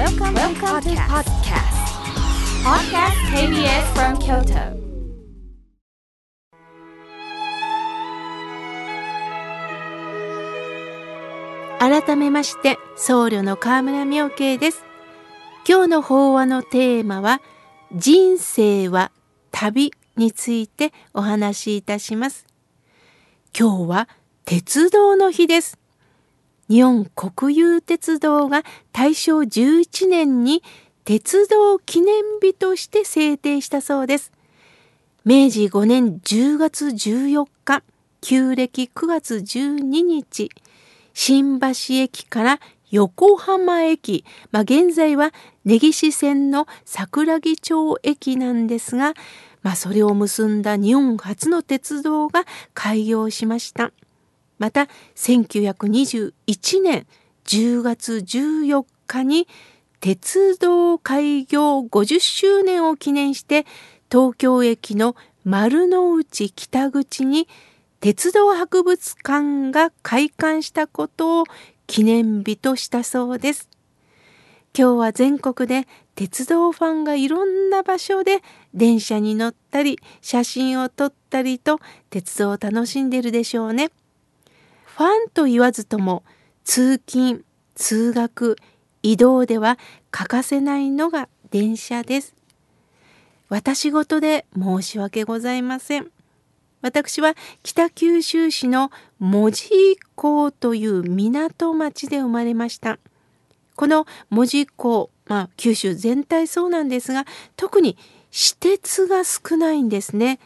Welcome, Welcome to podcast. Podcast KBS from Kyoto. 改めまして僧侶の河村明慶です今日の法話のテーマは人生は旅についてお話しいたします今日は鉄道の日です日本国有鉄道が大正11年に鉄道記念日として制定したそうです明治5年10月14日旧暦9月12日新橋駅から横浜駅、まあ、現在は根岸線の桜木町駅なんですが、まあ、それを結んだ日本初の鉄道が開業しました。また1921年10月14日に鉄道開業50周年を記念して東京駅の丸の内北口に鉄道博物館が開館したことを記念日としたそうです。今日は全国で鉄道ファンがいろんな場所で電車に乗ったり写真を撮ったりと鉄道を楽しんでるでしょうね。ファンと言わずとも通勤、通学、移動では欠かせないのが電車です。私事で申し訳ございません。私は北九州市の門司港という港町で生まれました。この門司港、まあ九州全体そうなんですが、特に私鉄が少ないんですね。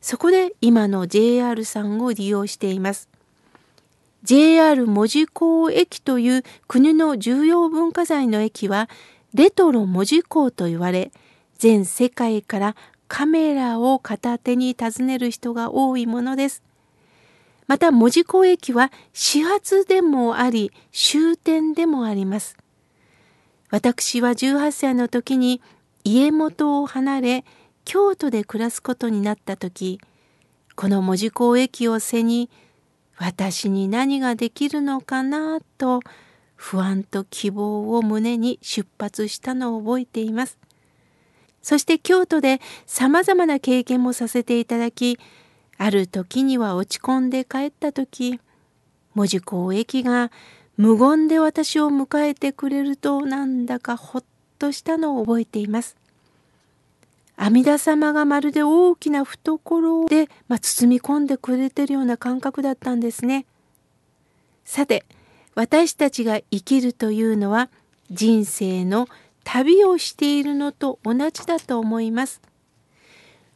そこで今の JR さんを利用しています。JR 門司港駅という国の重要文化財の駅はレトロ門司港と言われ全世界からカメラを片手に訪ねる人が多いものです。また門司港駅は始発でもあり終点でもあります。私は18歳の時に家元を離れ京都で暮らすことになった時この門司港駅を背に私に何ができるのかなと不安と希望を胸に出発したのを覚えています。そして京都で様々な経験もさせていただき、ある時には落ち込んで帰った時、文字公駅が無言で私を迎えてくれるとなんだかほっとしたのを覚えています。阿弥陀様がまるで大きな懐で、まあ、包み込んでくれてるような感覚だったんですね。さて私たちが生きるというのは人生の旅をしているのと同じだと思います。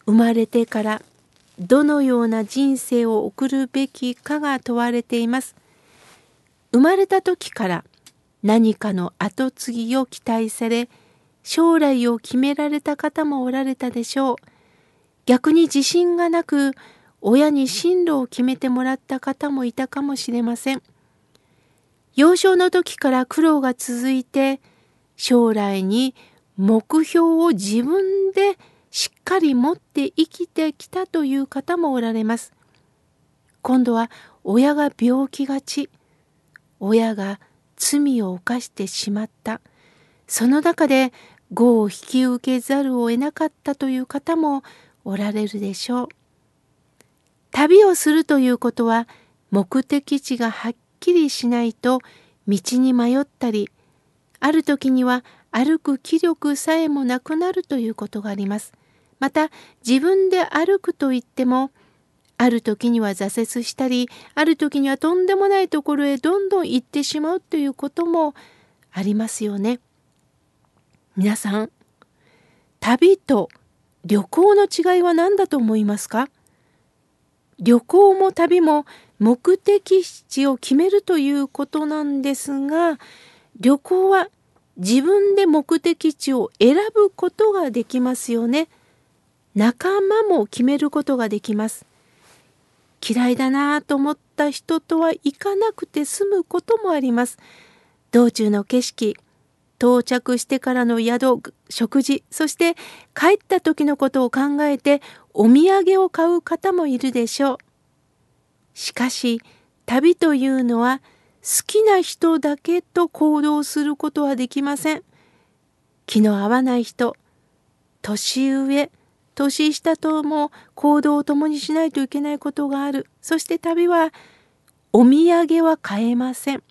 生まれてからどのような人生を送るべきかが問われています。生まれた時から何かの後継ぎを期待され将来を決められた方もおられたでしょう。逆に自信がなく親に進路を決めてもらった方もいたかもしれません。幼少の時から苦労が続いて将来に目標を自分でしっかり持って生きてきたという方もおられます。今度は親が病気がち、親が罪を犯してしまった。その中で業を引き受けざるを得なかったという方もおられるでしょう。旅をするということは目的地がはっきりしないと道に迷ったりある時には歩く気力さえもなくなるということがあります。また自分で歩くといってもある時には挫折したりある時にはとんでもないところへどんどん行ってしまうということもありますよね。皆さん旅と旅行の違いは何だと思いますか？旅行も旅も目的地を決めるということなんですが旅行は自分で目的地を選ぶことができますよね。仲間も決めることができます。嫌いだなと思った人とは行かなくて済むこともあります。道中の景色、到着してからの宿、食事、そして帰った時のことを考えてお土産を買う方もいるでしょう。しかし、旅というのは好きな人だけと行動することはできません。気の合わない人年上年下とも行動を共にしないといけないことがあるそして旅はお土産は買えません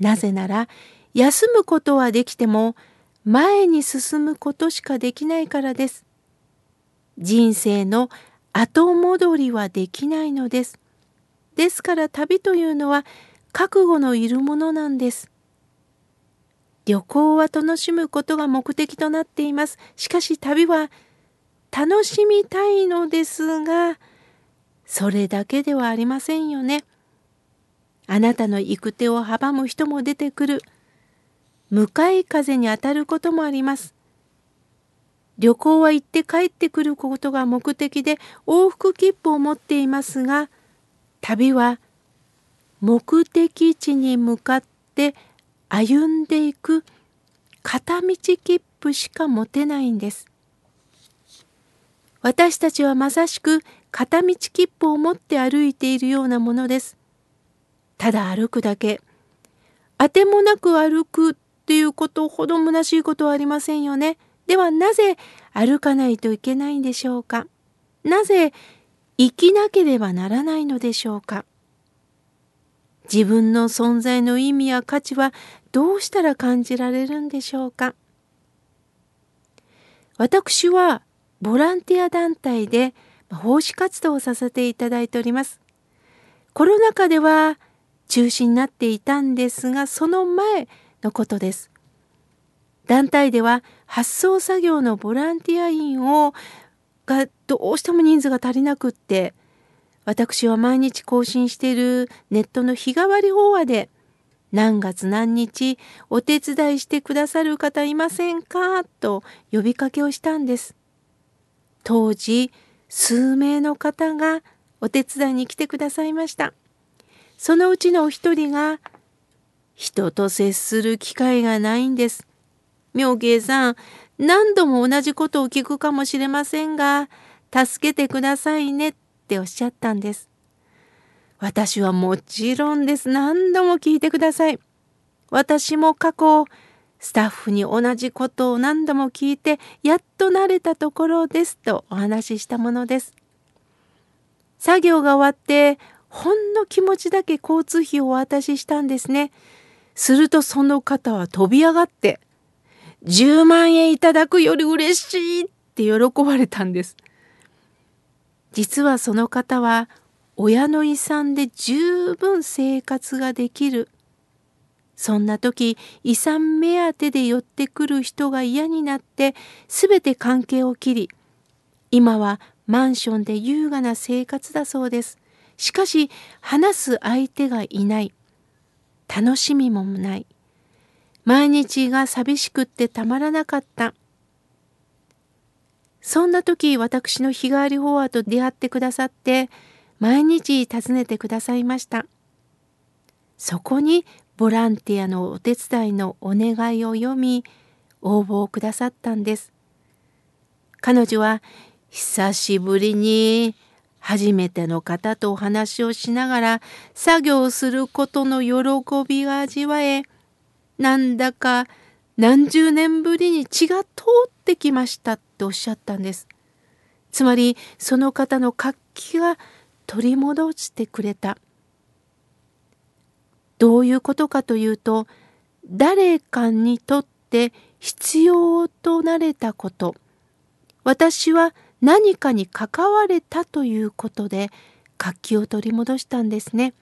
なぜなら休むことはできても前に進むことしかできないからです。人生の後戻りはできないのです。ですから旅というのは覚悟のいるものなんです。旅行は楽しむことが目的となっています。しかし旅は楽しみたいのですが、それだけではありませんよね。あなたの行く手を阻む人も出てくる。向かい風に当たることもあります。旅行は行って帰ってくることが目的で往復切符を持っていますが、旅は目的地に向かって歩んでいく片道切符しか持てないんです。私たちはまさしく片道切符を持って歩いているようなものです。ただ歩くだけ。あてもなく歩くっていうことほど虚しいことはありませんよね。ではなぜ歩かないといけないんでしょうかなぜ生きなければならないのでしょうか自分の存在の意味や価値はどうしたら感じられるんでしょうか私はボランティア団体で奉仕活動をさせていただいております。コロナ禍では中止になっていたんですがその前のことです。団体では発送作業のボランティア員をがどうしても人数が足りなくって私は毎日更新しているネットの日替わり法話で何月何日お手伝いしてくださる方いませんか？と呼びかけをしたんです。当時数名の方がお手伝いに来てくださいました。そのうちのお一人が人と接する機会がないんです。妙慶さん、何度も同じことを聞くかもしれませんが、助けてくださいねっておっしゃったんです。私はもちろんです。何度も聞いてください。私も過去、スタッフに同じことを何度も聞いて、やっと慣れたところですとお話ししたものです。作業が終わって、ほんの気持ちだけ交通費をお渡ししたんですね。するとその方は飛び上がって、10万円いただくより嬉しいって喜ばれたんです。実はその方は親の遺産で十分生活ができる。そんな時遺産目当てで寄ってくる人が嫌になって全て関係を切り今はマンションで優雅な生活だそうです。しかし話す相手がいない。楽しみもない。毎日が寂しくってたまらなかった。そんな時私の日替わり法話と出会ってくださって毎日訪ねてくださいました。そこにボランティアのお手伝いのお願いを読み応募をくださったんです。彼女は久しぶりに初めての方とお話をしながら作業することの喜びが味わえなんだか何十年ぶりに血が通ってきましたっておっしゃったんです。つまりその方の活気が取り戻してくれた。どういうことかというと誰かにとって必要となれたこと私は何かに関われたということで活気を取り戻したんですね。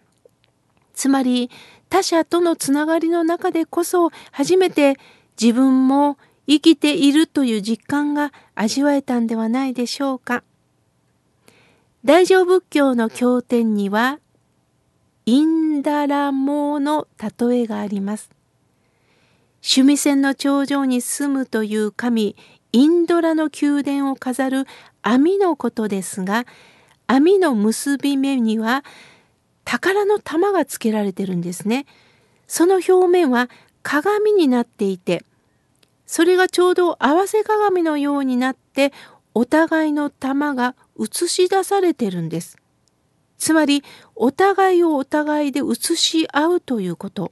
つまり他者とのつながりの中でこそ初めて自分も生きているという実感が味わえたんではないでしょうか。大乗仏教の経典にはインダラモの例えがあります。趣味線の頂上に住むという神インドラの宮殿を飾る網のことですが網の結び目には宝の玉がつけられてるんですね。その表面は鏡になっていてそれがちょうど合わせ鏡のようになってお互いの玉が映し出されてるんです。つまりお互いをお互いで映し合うということ。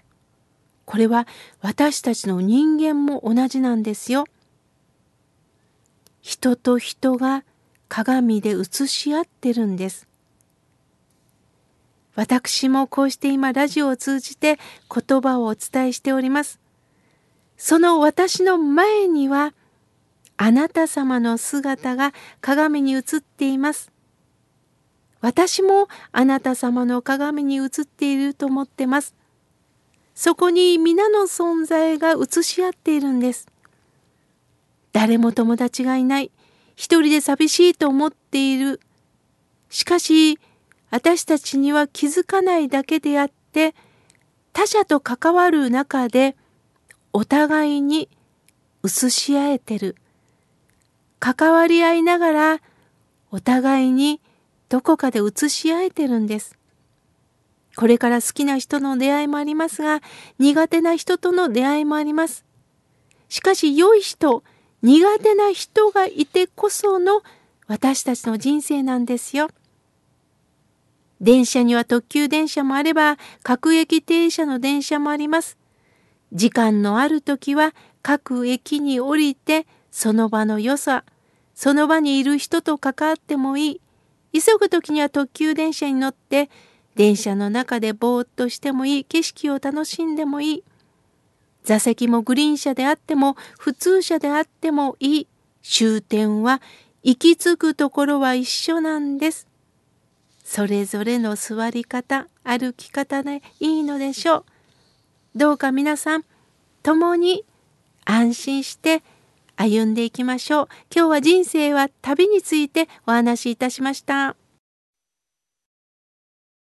これは私たちの人間も同じなんですよ。人と人が鏡で映し合ってるんです。私もこうして今ラジオを通じて言葉をお伝えしております。その私の前にはあなた様の姿が鏡に映っています。私もあなた様の鏡に映っていると思ってます。そこに皆の存在が映し合っているんです。誰も友達がいない。一人で寂しいと思っている。しかし、私たちには気づかないだけであって、他者と関わる中で、お互いに映し合えてる。関わり合いながら、お互いにどこかで映し合えてるんです。これから好きな人の出会いもありますが、苦手な人との出会いもあります。しかし、良い人、苦手な人がいてこその私たちの人生なんですよ。電車には特急電車もあれば、各駅停車の電車もあります。時間のある時は各駅に降りて、その場の良さ、その場にいる人と関わってもいい。急ぐ時には特急電車に乗って電車の中でぼーっとしてもいい景色を楽しんでもいい座席もグリーン車であっても普通車であってもいい終点は行き着くところは一緒なんですそれぞれの座り方歩き方でいいのでしょうどうか皆さん共に安心して歩んでいきましょう。今日は人生は旅についてお話しいたしました。